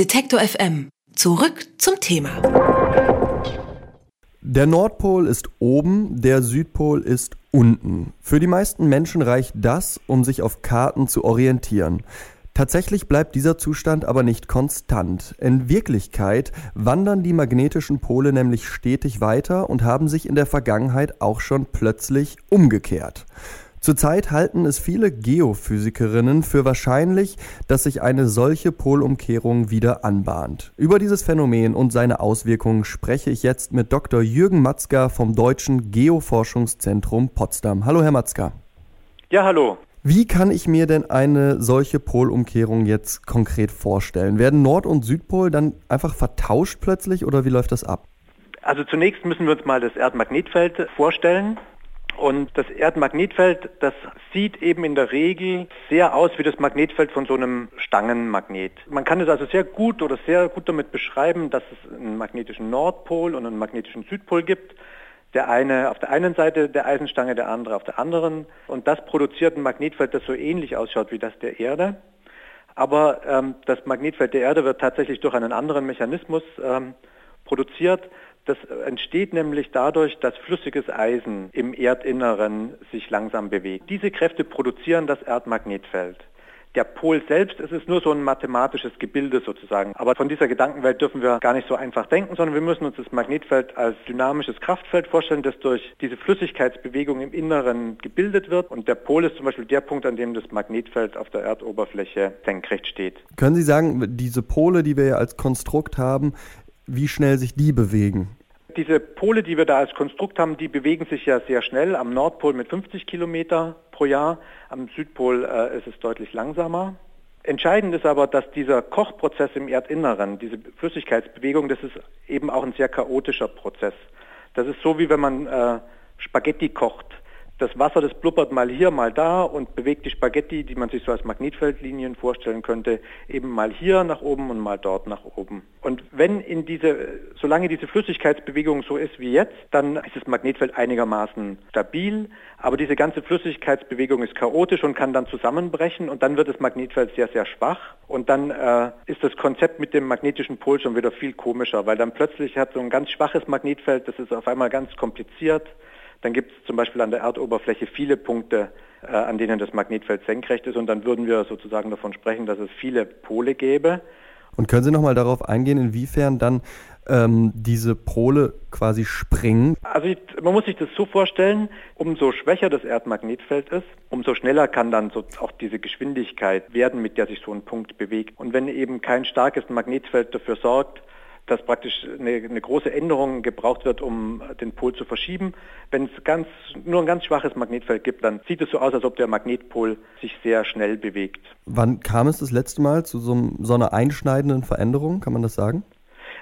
Detektor FM. Zurück zum Thema. Der Nordpol ist oben, der Südpol ist unten. Für die meisten Menschen reicht das, um sich auf Karten zu orientieren. Tatsächlich bleibt dieser Zustand aber nicht konstant. In Wirklichkeit wandern die magnetischen Pole nämlich stetig weiter und haben sich in der Vergangenheit auch schon plötzlich umgekehrt. Zurzeit halten es viele Geophysikerinnen für wahrscheinlich, dass sich eine solche Polumkehrung wieder anbahnt. Über dieses Phänomen und seine Auswirkungen spreche ich jetzt mit Dr. Jürgen Matzka vom Deutschen Geoforschungszentrum Potsdam. Hallo, Herr Matzka. Ja, hallo. Wie kann ich mir denn eine solche Polumkehrung jetzt konkret vorstellen? Werden Nord- und Südpol dann einfach vertauscht plötzlich oder wie läuft das ab? Also zunächst müssen wir uns mal das Erdmagnetfeld vorstellen. Und das Erdmagnetfeld, das sieht eben in der Regel sehr aus wie das Magnetfeld von so einem Stangenmagnet. Man kann es also sehr gut oder sehr gut damit beschreiben, dass es einen magnetischen Nordpol und einen magnetischen Südpol gibt. Der eine auf der einen Seite der Eisenstange, der andere auf der anderen. Und das produziert ein Magnetfeld, das so ähnlich ausschaut wie das der Erde. Aber ähm, das Magnetfeld der Erde wird tatsächlich durch einen anderen Mechanismus ähm, produziert. Das entsteht nämlich dadurch, dass flüssiges Eisen im Erdinneren sich langsam bewegt. Diese Kräfte produzieren das Erdmagnetfeld. Der Pol selbst ist es nur so ein mathematisches Gebilde sozusagen. Aber von dieser Gedankenwelt dürfen wir gar nicht so einfach denken, sondern wir müssen uns das Magnetfeld als dynamisches Kraftfeld vorstellen, das durch diese Flüssigkeitsbewegung im Inneren gebildet wird. Und der Pol ist zum Beispiel der Punkt, an dem das Magnetfeld auf der Erdoberfläche senkrecht steht. Können Sie sagen, diese Pole, die wir ja als Konstrukt haben, wie schnell sich die bewegen? Diese Pole, die wir da als Konstrukt haben, die bewegen sich ja sehr schnell. Am Nordpol mit 50 Kilometer pro Jahr, am Südpol äh, ist es deutlich langsamer. Entscheidend ist aber, dass dieser Kochprozess im Erdinneren, diese Flüssigkeitsbewegung, das ist eben auch ein sehr chaotischer Prozess. Das ist so, wie wenn man äh, Spaghetti kocht das Wasser, das blubbert mal hier, mal da und bewegt die Spaghetti, die man sich so als Magnetfeldlinien vorstellen könnte, eben mal hier nach oben und mal dort nach oben. Und wenn in diese, solange diese Flüssigkeitsbewegung so ist wie jetzt, dann ist das Magnetfeld einigermaßen stabil, aber diese ganze Flüssigkeitsbewegung ist chaotisch und kann dann zusammenbrechen und dann wird das Magnetfeld sehr, sehr schwach. Und dann äh, ist das Konzept mit dem magnetischen Pol schon wieder viel komischer, weil dann plötzlich hat so ein ganz schwaches Magnetfeld, das ist auf einmal ganz kompliziert, dann gibt es zum Beispiel an der Erdoberfläche viele Punkte, äh, an denen das Magnetfeld senkrecht ist und dann würden wir sozusagen davon sprechen, dass es viele Pole gäbe. Und können Sie nochmal darauf eingehen, inwiefern dann ähm, diese Pole quasi springen? Also ich, man muss sich das so vorstellen, umso schwächer das Erdmagnetfeld ist, umso schneller kann dann so auch diese Geschwindigkeit werden, mit der sich so ein Punkt bewegt. Und wenn eben kein starkes Magnetfeld dafür sorgt, dass praktisch eine, eine, große Änderung gebraucht wird, um den Pol zu verschieben. Wenn es ganz, nur ein ganz schwaches Magnetfeld gibt, dann sieht es so aus, als ob der Magnetpol sich sehr schnell bewegt. Wann kam es das letzte Mal zu so, so einer einschneidenden Veränderung, kann man das sagen?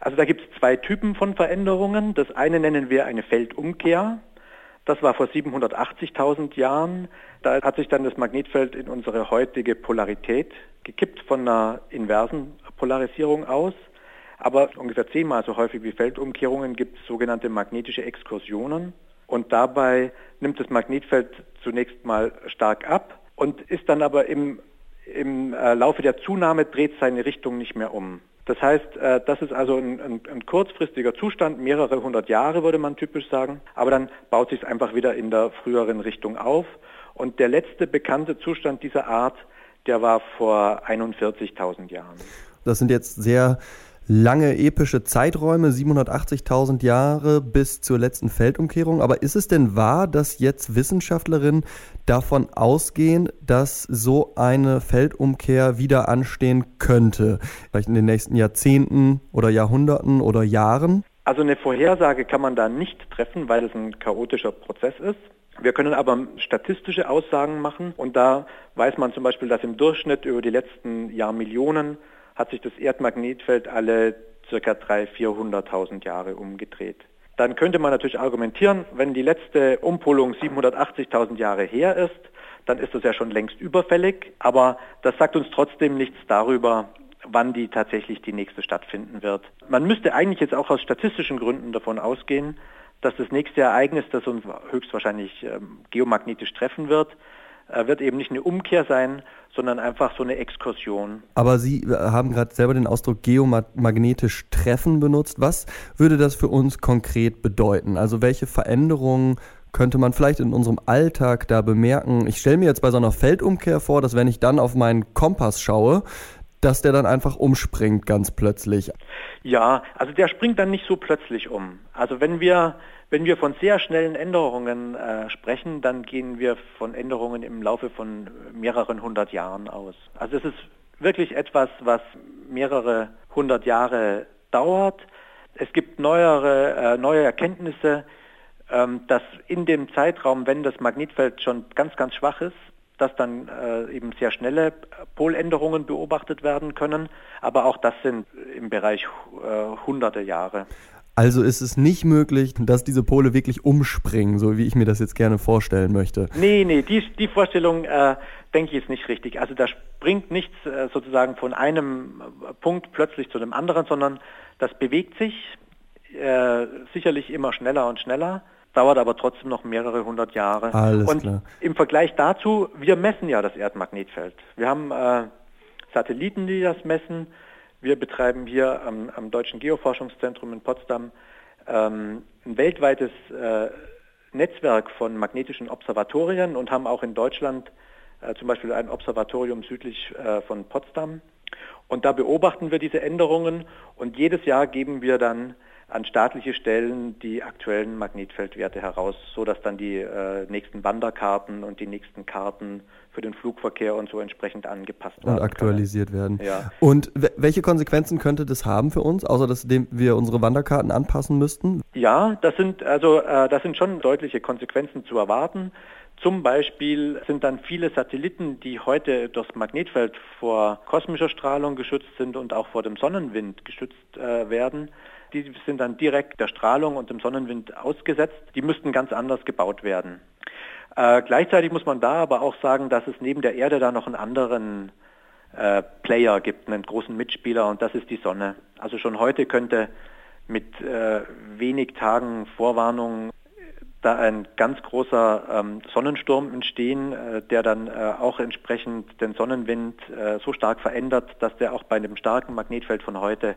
Also da gibt es zwei Typen von Veränderungen. Das eine nennen wir eine Feldumkehr. Das war vor 780.000 Jahren. Da hat sich dann das Magnetfeld in unsere heutige Polarität gekippt von einer inversen Polarisierung aus. Aber ungefähr zehnmal so häufig wie Feldumkehrungen gibt es sogenannte magnetische Exkursionen. Und dabei nimmt das Magnetfeld zunächst mal stark ab und ist dann aber im, im äh, Laufe der Zunahme dreht seine Richtung nicht mehr um. Das heißt, äh, das ist also ein, ein, ein, kurzfristiger Zustand, mehrere hundert Jahre würde man typisch sagen, aber dann baut sich es einfach wieder in der früheren Richtung auf. Und der letzte bekannte Zustand dieser Art, der war vor 41.000 Jahren. Das sind jetzt sehr lange epische Zeiträume, 780.000 Jahre bis zur letzten Feldumkehrung. Aber ist es denn wahr, dass jetzt Wissenschaftlerinnen davon ausgehen, dass so eine Feldumkehr wieder anstehen könnte? Vielleicht in den nächsten Jahrzehnten oder Jahrhunderten oder Jahren? Also eine Vorhersage kann man da nicht treffen, weil es ein chaotischer Prozess ist. Wir können aber statistische Aussagen machen und da weiß man zum Beispiel, dass im Durchschnitt über die letzten Jahrmillionen hat sich das Erdmagnetfeld alle ca. 300.000, 400.000 Jahre umgedreht. Dann könnte man natürlich argumentieren, wenn die letzte Umpolung 780.000 Jahre her ist, dann ist das ja schon längst überfällig, aber das sagt uns trotzdem nichts darüber, wann die tatsächlich die nächste stattfinden wird. Man müsste eigentlich jetzt auch aus statistischen Gründen davon ausgehen, dass das nächste Ereignis, das uns höchstwahrscheinlich ähm, geomagnetisch treffen wird, wird eben nicht eine Umkehr sein, sondern einfach so eine Exkursion. Aber Sie äh, haben gerade selber den Ausdruck geomagnetisch treffen benutzt. Was würde das für uns konkret bedeuten? Also welche Veränderungen könnte man vielleicht in unserem Alltag da bemerken? Ich stelle mir jetzt bei so einer Feldumkehr vor, dass wenn ich dann auf meinen Kompass schaue, dass der dann einfach umspringt ganz plötzlich. Ja, also der springt dann nicht so plötzlich um. Also wenn wir, wenn wir von sehr schnellen Änderungen äh, sprechen, dann gehen wir von Änderungen im Laufe von mehreren hundert Jahren aus. Also es ist wirklich etwas, was mehrere hundert Jahre dauert. Es gibt neuere, äh, neue Erkenntnisse, ähm, dass in dem Zeitraum, wenn das Magnetfeld schon ganz, ganz schwach ist, dass dann äh, eben sehr schnelle Poländerungen beobachtet werden können. Aber auch das sind im Bereich äh, hunderte Jahre. Also ist es nicht möglich, dass diese Pole wirklich umspringen, so wie ich mir das jetzt gerne vorstellen möchte. Nee, nee, die, die Vorstellung, äh, denke ich, ist nicht richtig. Also da springt nichts äh, sozusagen von einem Punkt plötzlich zu dem anderen, sondern das bewegt sich äh, sicherlich immer schneller und schneller dauert aber trotzdem noch mehrere hundert Jahre. Alles und klar. im Vergleich dazu, wir messen ja das Erdmagnetfeld. Wir haben äh, Satelliten, die das messen. Wir betreiben hier am, am Deutschen Geoforschungszentrum in Potsdam ähm, ein weltweites äh, Netzwerk von magnetischen Observatorien und haben auch in Deutschland äh, zum Beispiel ein Observatorium südlich äh, von Potsdam. Und da beobachten wir diese Änderungen und jedes Jahr geben wir dann an staatliche Stellen die aktuellen Magnetfeldwerte heraus, so dass dann die äh, nächsten Wanderkarten und die nächsten Karten für den Flugverkehr und so entsprechend angepasst werden. Und aktualisiert können. werden. Ja. Und welche Konsequenzen könnte das haben für uns, außer dass wir unsere Wanderkarten anpassen müssten? Ja, das sind also äh, das sind schon deutliche Konsequenzen zu erwarten. Zum Beispiel sind dann viele Satelliten, die heute durchs Magnetfeld vor kosmischer Strahlung geschützt sind und auch vor dem Sonnenwind geschützt äh, werden, die sind dann direkt der Strahlung und dem Sonnenwind ausgesetzt. Die müssten ganz anders gebaut werden. Äh, gleichzeitig muss man da aber auch sagen, dass es neben der Erde da noch einen anderen äh, Player gibt, einen großen Mitspieler und das ist die Sonne. Also schon heute könnte mit äh, wenig Tagen Vorwarnung da ein ganz großer ähm, Sonnensturm entstehen, äh, der dann äh, auch entsprechend den Sonnenwind äh, so stark verändert, dass der auch bei dem starken Magnetfeld von heute äh,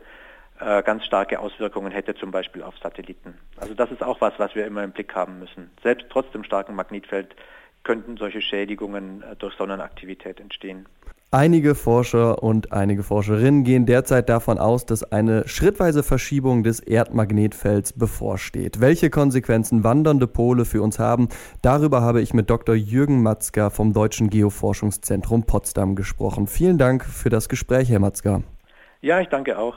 ganz starke Auswirkungen hätte, zum Beispiel auf Satelliten. Also das ist auch was, was wir immer im Blick haben müssen. Selbst trotz dem starken Magnetfeld könnten solche Schädigungen äh, durch Sonnenaktivität entstehen. Einige Forscher und einige Forscherinnen gehen derzeit davon aus, dass eine schrittweise Verschiebung des Erdmagnetfelds bevorsteht. Welche Konsequenzen wandernde Pole für uns haben, darüber habe ich mit Dr. Jürgen Matzka vom Deutschen Geoforschungszentrum Potsdam gesprochen. Vielen Dank für das Gespräch, Herr Matzka. Ja, ich danke auch.